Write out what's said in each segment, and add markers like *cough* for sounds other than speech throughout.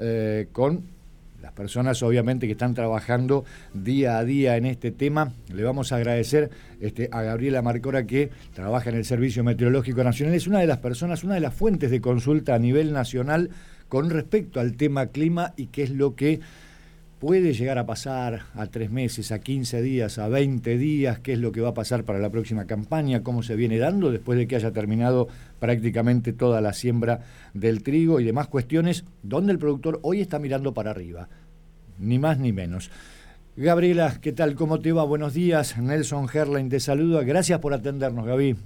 eh, con las personas obviamente que están trabajando día a día en este tema. Le vamos a agradecer este, a Gabriela Marcora que trabaja en el Servicio Meteorológico Nacional. Es una de las personas, una de las fuentes de consulta a nivel nacional con respecto al tema clima y qué es lo que puede llegar a pasar a tres meses, a 15 días, a 20 días, qué es lo que va a pasar para la próxima campaña, cómo se viene dando después de que haya terminado prácticamente toda la siembra del trigo y demás cuestiones, donde el productor hoy está mirando para arriba, ni más ni menos. Gabriela, ¿qué tal? ¿Cómo te va? Buenos días. Nelson Herlein te saluda. Gracias por atendernos, Gaby.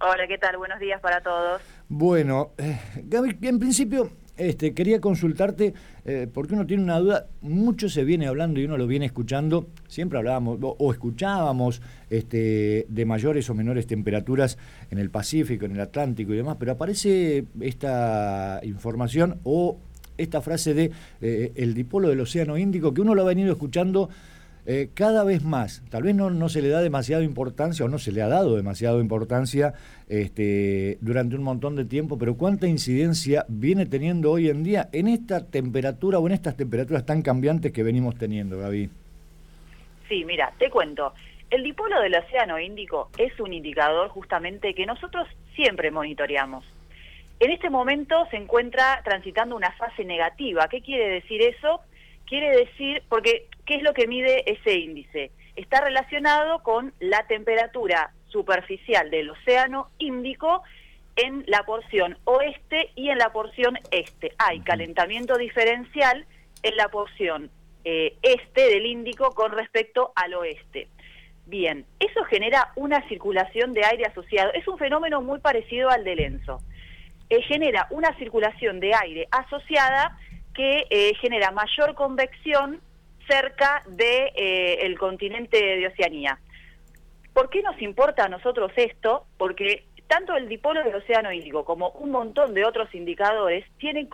Hola, ¿qué tal? Buenos días para todos. Bueno, eh, Gaby, en principio este, quería consultarte, eh, porque uno tiene una duda, mucho se viene hablando y uno lo viene escuchando, siempre hablábamos o, escuchábamos este, de mayores o menores temperaturas en el Pacífico, en el Atlántico y demás, pero aparece esta información o esta frase de eh, el dipolo del Océano Índico, que uno lo ha venido escuchando eh, cada vez más, tal vez no, no se le da demasiada importancia o no se le ha dado demasiada importancia este, durante un montón de tiempo, pero cuánta incidencia viene teniendo hoy en día en esta temperatura o en estas temperaturas tan cambiantes que venimos teniendo, Gaby. Sí, mira, te cuento. El dipolo del Océano Índico es un indicador justamente que nosotros siempre monitoreamos. En este momento se encuentra transitando una fase negativa. ¿Qué quiere decir eso? Quiere decir, porque ¿qué es lo que mide ese índice? Está relacionado con la temperatura superficial del océano Índico en la porción oeste y en la porción este. Hay calentamiento diferencial en la porción eh, este del Índico con respecto al oeste. Bien, eso genera una circulación de aire asociado. Es un fenómeno muy parecido al del ENSO. Eh, genera una circulación de aire asociada que eh, genera mayor convección cerca del de, eh, el continente de Oceanía. ¿Por qué nos importa a nosotros esto? Porque tanto el dipolo del Océano Índico como un montón de otros indicadores tienen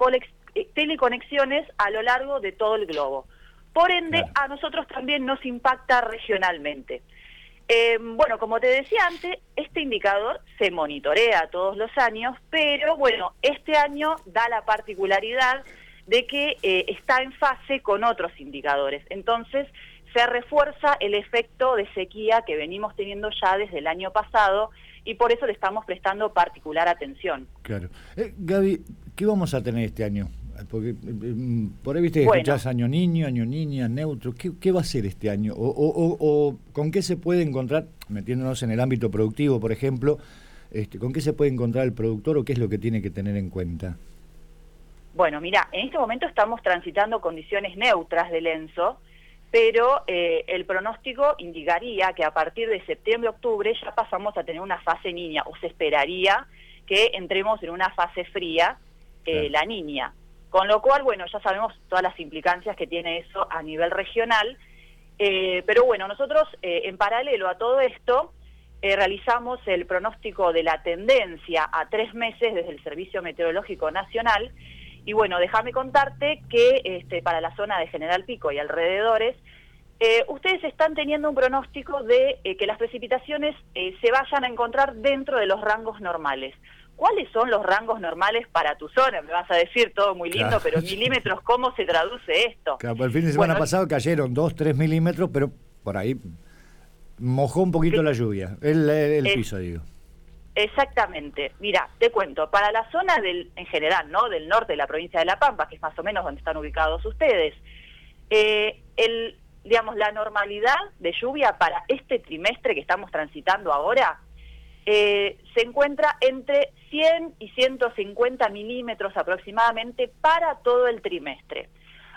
eh, teleconexiones a lo largo de todo el globo. Por ende, a nosotros también nos impacta regionalmente. bueno, como te decía antes, este indicador se monitorea todos los años, pero bueno, este año da la particularidad de que eh, está en fase con otros indicadores. Entonces, se refuerza el efecto de sequía que venimos teniendo ya desde el año pasado y por eso le estamos prestando particular atención. Claro. Eh, Gaby, ¿qué vamos a tener este año? Porque eh, mm, por ahí viste que escuchás año niño, año niña, neutro. ¿Qué, va a ser este año? O, o, con qué se puede encontrar, metiéndonos en el ámbito productivo, por ejemplo, este, con qué se puede encontrar el productor o qué es lo que tiene que tener en cuenta? Bueno, mira, en este momento estamos transitando condiciones neutras del ENSO, pero eh, el pronóstico indicaría que a partir de septiembre-octubre ya pasamos a tener una fase niña, o se esperaría que entremos en una fase fría, eh, la niña. Con lo cual, bueno, ya sabemos todas las implicancias que tiene eso a nivel regional, eh, pero bueno, nosotros en paralelo a todo esto realizamos el pronóstico de la tendencia a tres meses desde el Servicio Meteorológico Nacional, y bueno, déjame contarte que este, para la zona de General Pico y alrededores, eh, ustedes están teniendo un pronóstico de eh, que las precipitaciones eh, se vayan a encontrar dentro de los rangos normales. ¿Cuáles son los rangos normales para tu zona? Me vas a decir todo muy lindo, pero milímetros, ¿cómo se traduce esto? Claro, el fin de semana pasado cayeron 2, 3 milímetros, pero por ahí mojó un poquito la lluvia, el, el piso, digo. Exactamente. Mira, te cuento, para la zona del, en general, ¿no? Del norte de la provincia de La Pampa, que es más o menos donde están ubicados ustedes, eh, el, digamos, la normalidad de lluvia para este trimestre que estamos transitando ahora eh, se encuentra entre 100 y 150 milímetros aproximadamente para todo el trimestre.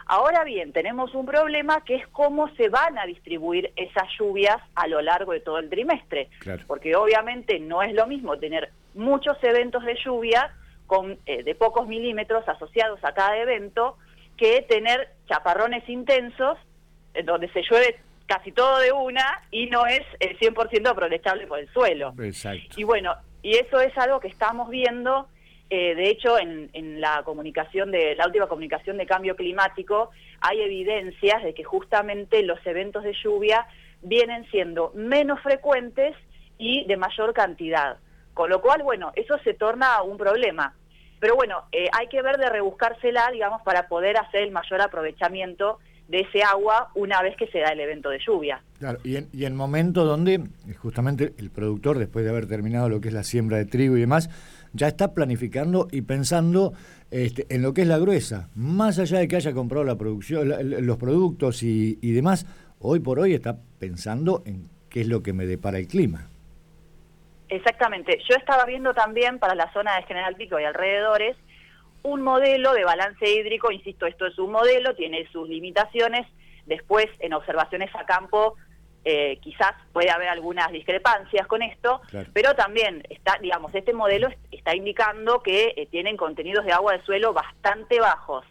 Ahora bien, tenemos un problema que es cómo se van a distribuir esas lluvias a lo largo de todo el trimestre. Porque obviamente no es lo mismo tener muchos eventos de lluvia con, eh, de pocos milímetros asociados a cada evento que tener chaparrones intensos en donde se llueve casi todo de una y no es el 100% aprovechable por el suelo. Exacto. Y bueno, y eso es algo que estamos viendo eh, de hecho, en, la comunicación de la última comunicación de cambio climático hay evidencias de que justamente los eventos de lluvia vienen siendo menos frecuentes y de mayor cantidad. Con lo cual, bueno, eso se torna un problema. Pero bueno, eh, hay que ver de rebuscársela, digamos, para poder hacer el mayor aprovechamiento de ese agua una vez que se da el evento de lluvia. Claro, y en, y en momento donde justamente el productor, después de haber terminado lo que es la siembra de trigo y demás, ya está planificando y pensando este, en lo que es la gruesa, más allá de que haya comprado la producción, los productos y, y demás, hoy por hoy está pensando en qué es lo que me depara el clima. Exactamente. Yo estaba viendo también para la zona de General Pico y alrededores un modelo de balance hídrico, insisto, esto es un modelo, tiene sus limitaciones, después en observaciones a campo eh, quizás puede haber algunas discrepancias con esto, pero también está, digamos, este modelo está indicando que eh, tienen contenidos de agua de suelo bastante bajos.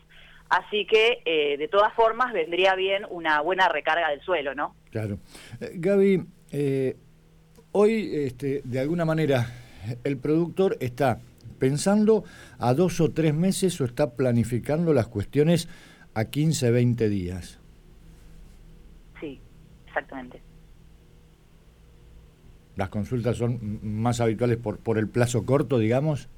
Así que, eh, de todas formas, vendría bien una buena recarga del suelo, ¿no? Claro. Gaby, hoy, este, de alguna manera, el productor está pensando a dos o tres meses o está planificando las cuestiones a 15, 20 días. Exactamente. ¿Las consultas son más habituales por, por el plazo corto, digamos?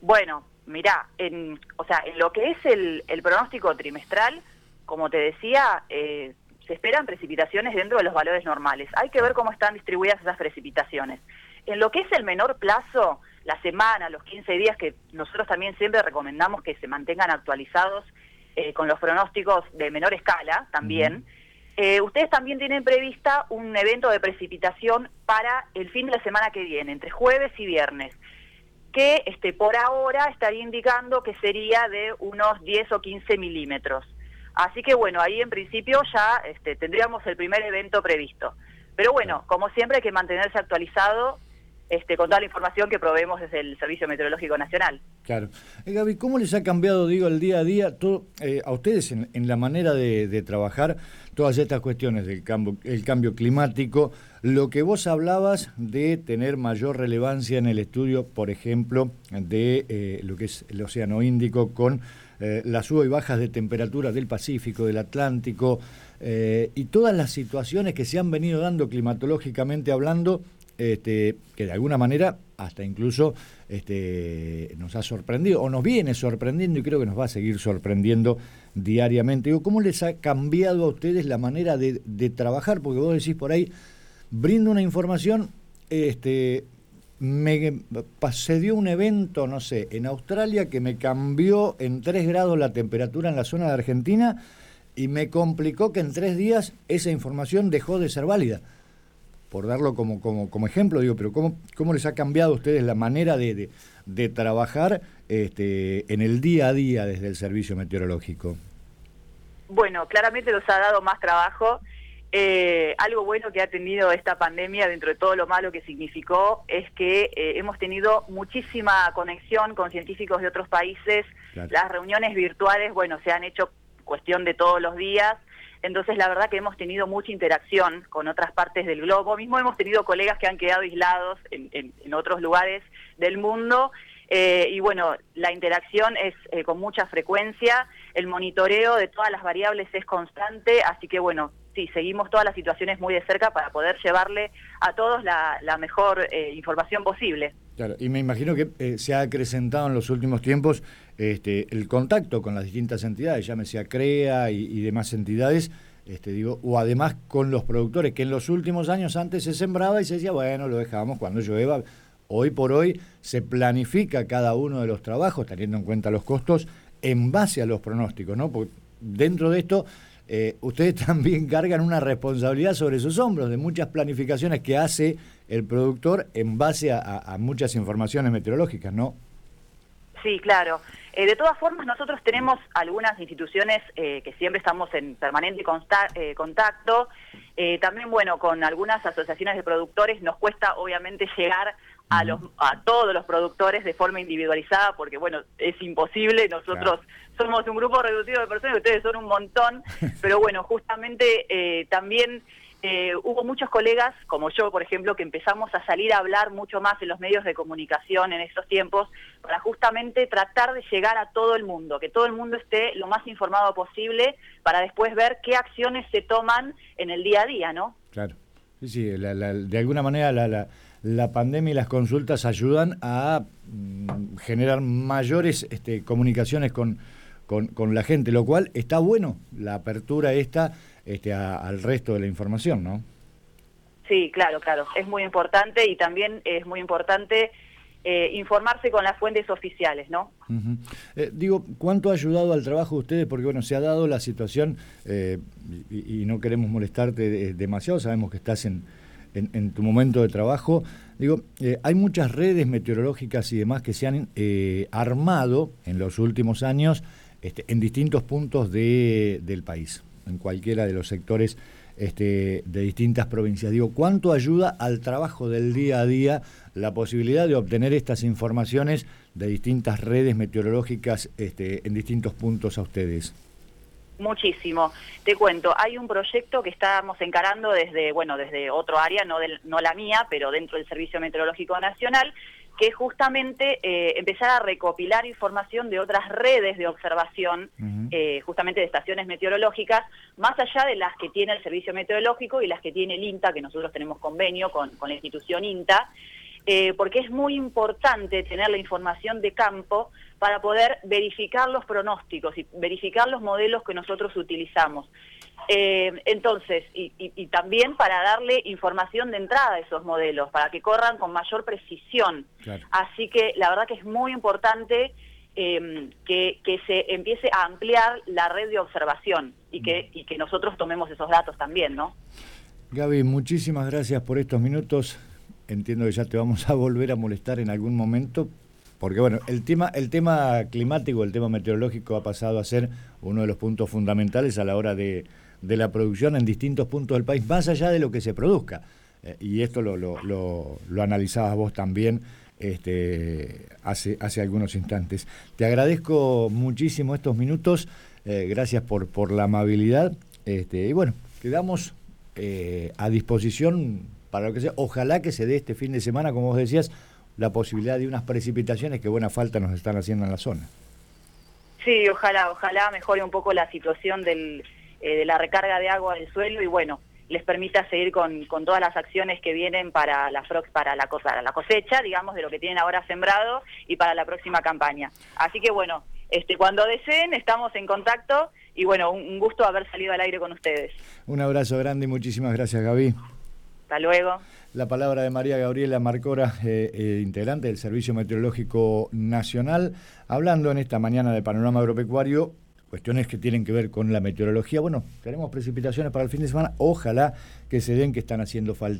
Bueno, mirá, en, o sea, en lo que es el, el pronóstico trimestral, como te decía, eh, se esperan precipitaciones dentro de los valores normales. Hay que ver cómo están distribuidas esas precipitaciones. En lo que es el menor plazo, la semana, los 15 días, que nosotros también siempre recomendamos que se mantengan actualizados eh, con los pronósticos de menor escala también. Eh, ustedes también tienen prevista un evento de precipitación para el fin de la semana que viene, entre jueves y viernes, que este, por ahora estaría indicando que sería de unos 10 o 15 milímetros. Así que bueno, ahí en principio ya este, tendríamos el primer evento previsto. Pero bueno, como siempre hay que mantenerse actualizado este, con toda la información que proveemos desde el Servicio Meteorológico Nacional. Claro. Eh, Gaby, ¿cómo les ha cambiado, digo, el día a día todo, eh, a ustedes en, la manera de, trabajar todas estas cuestiones del cambio, el cambio climático? Lo que vos hablabas de tener mayor relevancia en el estudio, por ejemplo, de eh, lo que es el Océano Índico con las subas y bajas de temperatura del Pacífico, del Atlántico, y todas las situaciones que se han venido dando climatológicamente hablando este, que de alguna manera hasta incluso este, nos ha sorprendido o nos viene sorprendiendo y creo que nos va a seguir sorprendiendo diariamente. ¿Cómo les ha cambiado a ustedes la manera de, trabajar? Porque vos decís por ahí, brindo una información, este, me se dio un evento, no sé, en Australia que me cambió en 3 grados la temperatura en la zona de Argentina y me complicó que en tres días esa información dejó de ser válida por darlo como, como, como ejemplo, digo, pero ¿cómo, ¿cómo les ha cambiado a ustedes la manera de, de, trabajar este, en el día a día desde el servicio meteorológico? Bueno, claramente nos ha dado más trabajo. Eh, algo bueno que ha tenido esta pandemia, dentro de todo lo malo que significó, es que eh, hemos tenido muchísima conexión con científicos de otros países. Las reuniones virtuales, bueno, se han hecho cuestión de todos los días. Entonces, la verdad que hemos tenido mucha interacción con otras partes del globo. Mismo hemos tenido colegas que han quedado aislados en, otros lugares del mundo. Eh, y bueno, la interacción es eh, con mucha frecuencia, el monitoreo de todas las variables es constante, así que bueno, sí, seguimos todas las situaciones muy de cerca para poder llevarle a todos la, mejor eh, información posible. Claro, y me imagino que se ha acrecentado en los últimos tiempos este, el contacto con las distintas entidades, llámese CREA y, demás entidades, este, digo, o además con los productores, que en los últimos años antes se sembraba y se decía, bueno, lo dejábamos cuando llueva. Hoy por hoy se planifica cada uno de los trabajos, teniendo en cuenta los costos, en base a los pronósticos, ¿no? Porque dentro de esto, eh, ustedes *laughs* también cargan una responsabilidad sobre sus hombros de muchas planificaciones que hace el productor en base a muchas informaciones meteorológicas, ¿no? Sí, claro. Eh, de todas formas, nosotros tenemos algunas instituciones eh, que siempre estamos en permanente eh, contacto. también, bueno, con algunas asociaciones de productores nos cuesta, obviamente, llegar a, los, a todos los productores de forma individualizada, porque, bueno, es imposible. Nosotros somos un grupo reducido de personas, ustedes son un montón, *laughs* pero bueno, justamente también eh, hubo muchos colegas, como yo, por ejemplo, que empezamos a salir a hablar mucho más en los medios de comunicación en estos tiempos para justamente tratar de llegar a todo el mundo, que todo el mundo esté lo más informado posible para después ver qué acciones se toman en el día a día, ¿no? Claro. Sí, sí, de alguna manera la, la pandemia y las consultas ayudan a mm, generar mayores este, comunicaciones con, con, la gente, lo cual está bueno, la apertura esta este, al resto de la información, ¿no? Sí, claro, claro, es muy importante y también es muy importante eh, informarse con las fuentes oficiales, ¿no? Eh, digo, ¿cuánto ha ayudado al trabajo de ustedes? Porque, bueno, se ha dado la situación eh, y, no queremos molestarte demasiado, sabemos que estás en, en, tu momento de trabajo. Digo, hay muchas redes meteorológicas y demás que se han armado en los últimos años este, en distintos puntos de, del país, en cualquiera de los sectores este, de distintas provincias. Digo, ¿cuánto ayuda al trabajo del día a día la posibilidad de obtener estas informaciones de distintas redes meteorológicas este, en distintos puntos a ustedes? Muchísimo. Te cuento, hay un proyecto que estamos encarando desde, bueno, desde otro área, no, no la mía, pero dentro del Servicio Meteorológico Nacional, que es justamente eh, empezar a recopilar información de otras redes de observación, eh, justamente de estaciones meteorológicas, más allá de las que tiene el Servicio Meteorológico y las que tiene el INTA, que nosotros tenemos convenio con, la institución INTA, eh, porque es muy importante tener la información de campo para poder verificar los pronósticos y verificar los modelos que nosotros utilizamos. Eh, entonces, y, también para darle información de entrada a esos modelos, para que corran con mayor precisión. Así que la verdad que es muy importante em, que, se empiece a ampliar la red de observación y que, y que nosotros tomemos esos datos también, ¿no? Gaby, muchísimas gracias por estos minutos. Entiendo que ya te vamos *laughs* a volver a molestar en algún momento, porque bueno, el tema, el tema climático, el tema meteorológico ha pasado a ser uno de los puntos fundamentales a la hora de, de la producción en distintos puntos del país, más allá de lo que se produzca. Eh, y esto lo, lo, lo, analizabas vos también este, hace, hace algunos instantes. Te agradezco muchísimo estos minutos, eh, gracias por, por la amabilidad. Este, y bueno, quedamos eh, a disposición para lo que sea. Ojalá que se dé este fin de semana, como vos decías, la posibilidad de unas precipitaciones que buena falta nos están haciendo en la zona. Sí, ojalá, ojalá mejore un poco la situación del eh, de la recarga de agua del suelo y bueno, les permita seguir con, con todas las acciones que vienen para la, para, la, para la cosecha, digamos, de lo que tienen ahora sembrado y para la próxima campaña. Así que bueno, este, cuando deseen estamos en contacto y bueno, un, gusto haber salido al aire con ustedes. Un abrazo grande y muchísimas gracias Gaby. Hasta luego. La palabra de María Gabriela Marcora, eh, eh, integrante del Servicio Meteorológico Nacional, hablando en esta mañana de Panorama Agropecuario cuestiones que tienen que ver con la meteorología. Bueno, tenemos precipitaciones para el fin de semana, ojalá que se den que están haciendo falta.